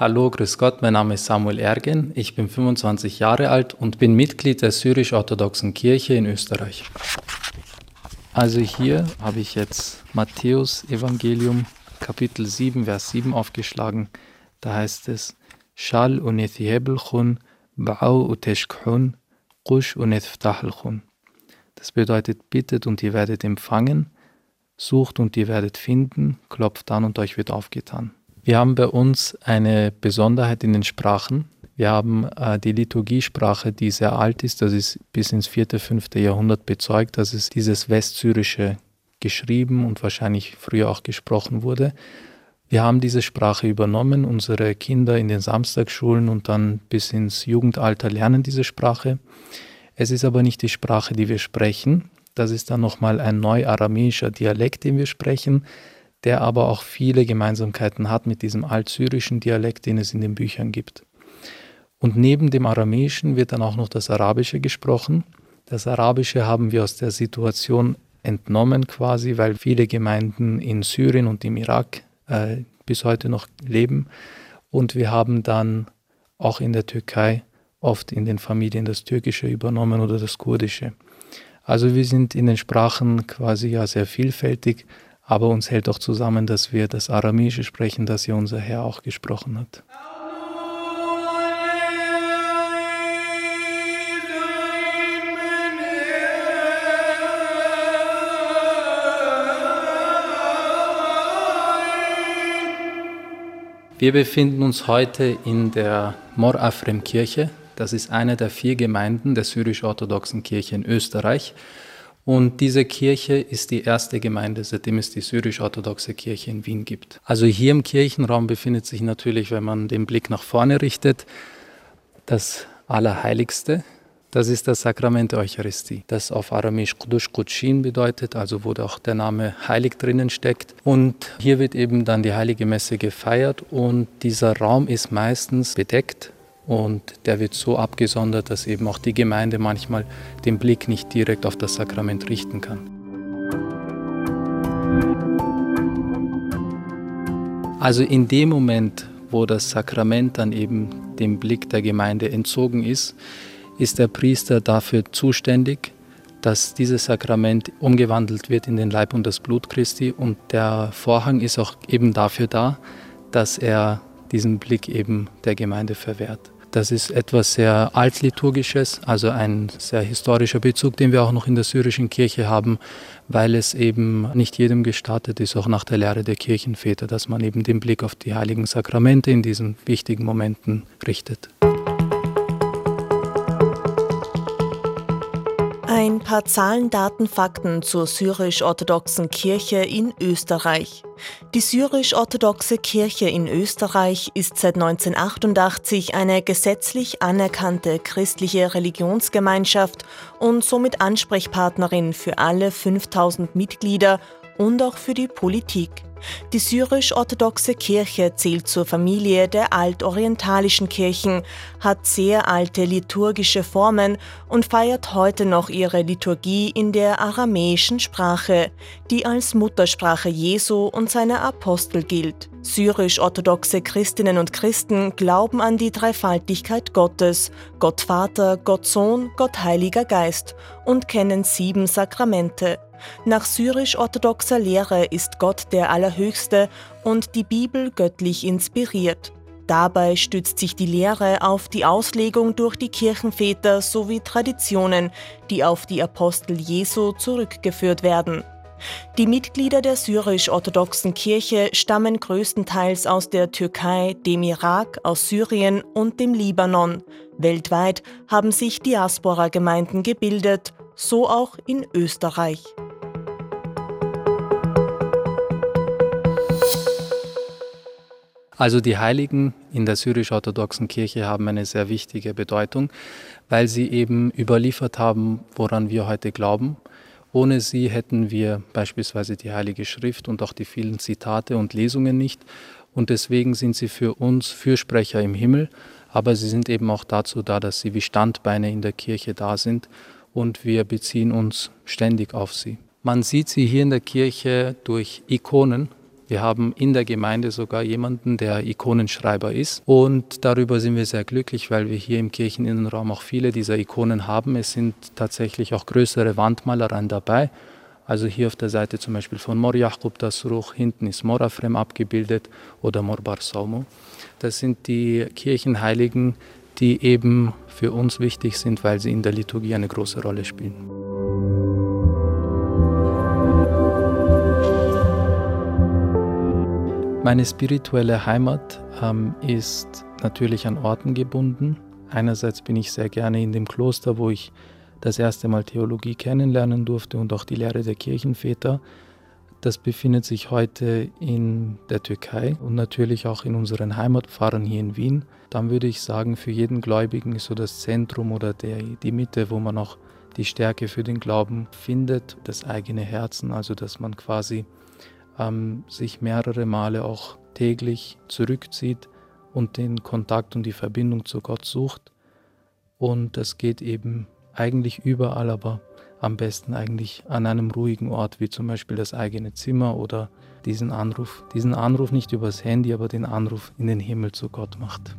Hallo, grüß Gott, mein Name ist Samuel Ergen, ich bin 25 Jahre alt und bin Mitglied der syrisch-orthodoxen Kirche in Österreich. Also hier habe ich jetzt Matthäus Evangelium Kapitel 7, Vers 7 aufgeschlagen. Da heißt es, Shal unethihebelchun. Das bedeutet, bittet und ihr werdet empfangen, sucht und ihr werdet finden, klopft an und euch wird aufgetan. Wir haben bei uns eine Besonderheit in den Sprachen. Wir haben äh, die Liturgiesprache, die sehr alt ist, das ist bis ins 4., 5. Jahrhundert bezeugt, dass es dieses Westsyrische geschrieben und wahrscheinlich früher auch gesprochen wurde. Wir haben diese Sprache übernommen, unsere Kinder in den Samstagsschulen und dann bis ins Jugendalter lernen diese Sprache. Es ist aber nicht die Sprache, die wir sprechen. Das ist dann nochmal ein neu-aramäischer Dialekt, den wir sprechen der aber auch viele Gemeinsamkeiten hat mit diesem altsyrischen Dialekt, den es in den Büchern gibt. Und neben dem Aramäischen wird dann auch noch das Arabische gesprochen. Das Arabische haben wir aus der Situation entnommen quasi, weil viele Gemeinden in Syrien und im Irak äh, bis heute noch leben. Und wir haben dann auch in der Türkei oft in den Familien das Türkische übernommen oder das Kurdische. Also wir sind in den Sprachen quasi ja sehr vielfältig aber uns hält auch zusammen, dass wir das Aramäische sprechen, das ja unser Herr auch gesprochen hat. Wir befinden uns heute in der Mor Afrem Kirche. Das ist eine der vier Gemeinden der syrisch-orthodoxen Kirche in Österreich. Und diese Kirche ist die erste Gemeinde, seitdem es die syrisch-orthodoxe Kirche in Wien gibt. Also hier im Kirchenraum befindet sich natürlich, wenn man den Blick nach vorne richtet, das Allerheiligste. Das ist das Sakrament der Eucharistie, das auf Aramäisch Kudush Kudshin bedeutet, also wo auch der Name heilig drinnen steckt. Und hier wird eben dann die heilige Messe gefeiert und dieser Raum ist meistens bedeckt und der wird so abgesondert, dass eben auch die Gemeinde manchmal den Blick nicht direkt auf das Sakrament richten kann. Also in dem Moment, wo das Sakrament dann eben dem Blick der Gemeinde entzogen ist, ist der Priester dafür zuständig, dass dieses Sakrament umgewandelt wird in den Leib und das Blut Christi. Und der Vorhang ist auch eben dafür da, dass er diesen Blick eben der Gemeinde verwehrt. Das ist etwas sehr altliturgisches, also ein sehr historischer Bezug, den wir auch noch in der syrischen Kirche haben, weil es eben nicht jedem gestattet ist, auch nach der Lehre der Kirchenväter, dass man eben den Blick auf die heiligen Sakramente in diesen wichtigen Momenten richtet. Paar Zahlen, Daten, Fakten zur syrisch-orthodoxen Kirche in Österreich. Die syrisch-orthodoxe Kirche in Österreich ist seit 1988 eine gesetzlich anerkannte christliche Religionsgemeinschaft und somit Ansprechpartnerin für alle 5000 Mitglieder und auch für die Politik. Die syrisch-orthodoxe Kirche zählt zur Familie der altorientalischen Kirchen, hat sehr alte liturgische Formen und feiert heute noch ihre Liturgie in der aramäischen Sprache, die als Muttersprache Jesu und seiner Apostel gilt. Syrisch-orthodoxe Christinnen und Christen glauben an die Dreifaltigkeit Gottes, Gott Vater, Gott Sohn, Gott Heiliger Geist und kennen sieben Sakramente. Nach syrisch-orthodoxer Lehre ist Gott der Allerhöchste und die Bibel göttlich inspiriert. Dabei stützt sich die Lehre auf die Auslegung durch die Kirchenväter sowie Traditionen, die auf die Apostel Jesu zurückgeführt werden. Die Mitglieder der syrisch-orthodoxen Kirche stammen größtenteils aus der Türkei, dem Irak, aus Syrien und dem Libanon. Weltweit haben sich Diaspora-Gemeinden gebildet, so auch in Österreich. Also die Heiligen in der syrisch-orthodoxen Kirche haben eine sehr wichtige Bedeutung, weil sie eben überliefert haben, woran wir heute glauben. Ohne sie hätten wir beispielsweise die Heilige Schrift und auch die vielen Zitate und Lesungen nicht. Und deswegen sind sie für uns Fürsprecher im Himmel, aber sie sind eben auch dazu da, dass sie wie Standbeine in der Kirche da sind und wir beziehen uns ständig auf sie. Man sieht sie hier in der Kirche durch Ikonen, Wir haben in der Gemeinde sogar jemanden, der Ikonenschreiber ist. Und darüber sind wir sehr glücklich, weil wir hier im Kircheninnenraum auch viele dieser Ikonen haben. Es sind tatsächlich auch größere Wandmalereien dabei. Also hier auf der Seite zum Beispiel von Mor Yaqub das Ruch, hinten ist Morafrem abgebildet oder Mor Barsaumo. Das sind die Kirchenheiligen, die eben für uns wichtig sind, weil sie in der Liturgie eine große Rolle spielen. Meine spirituelle Heimat ähm, ist natürlich an Orten gebunden. Einerseits bin ich sehr gerne in dem Kloster, wo ich das erste Mal Theologie kennenlernen durfte und auch die Lehre der Kirchenväter. Das befindet sich heute in der Türkei und natürlich auch in unseren Heimatpfarren hier in Wien. Dann würde ich sagen, für jeden Gläubigen ist so das Zentrum oder der, die Mitte, wo man auch die Stärke für den Glauben findet, das eigene Herzen, also dass man quasi ähm, sich mehrere Male auch täglich zurückzieht und den Kontakt und die Verbindung zu Gott sucht. Und das geht eben eigentlich überall, aber am besten eigentlich an einem ruhigen Ort, wie zum Beispiel das eigene Zimmer oder diesen Anruf, diesen Anruf nicht übers Handy, aber den Anruf in den Himmel zu Gott macht.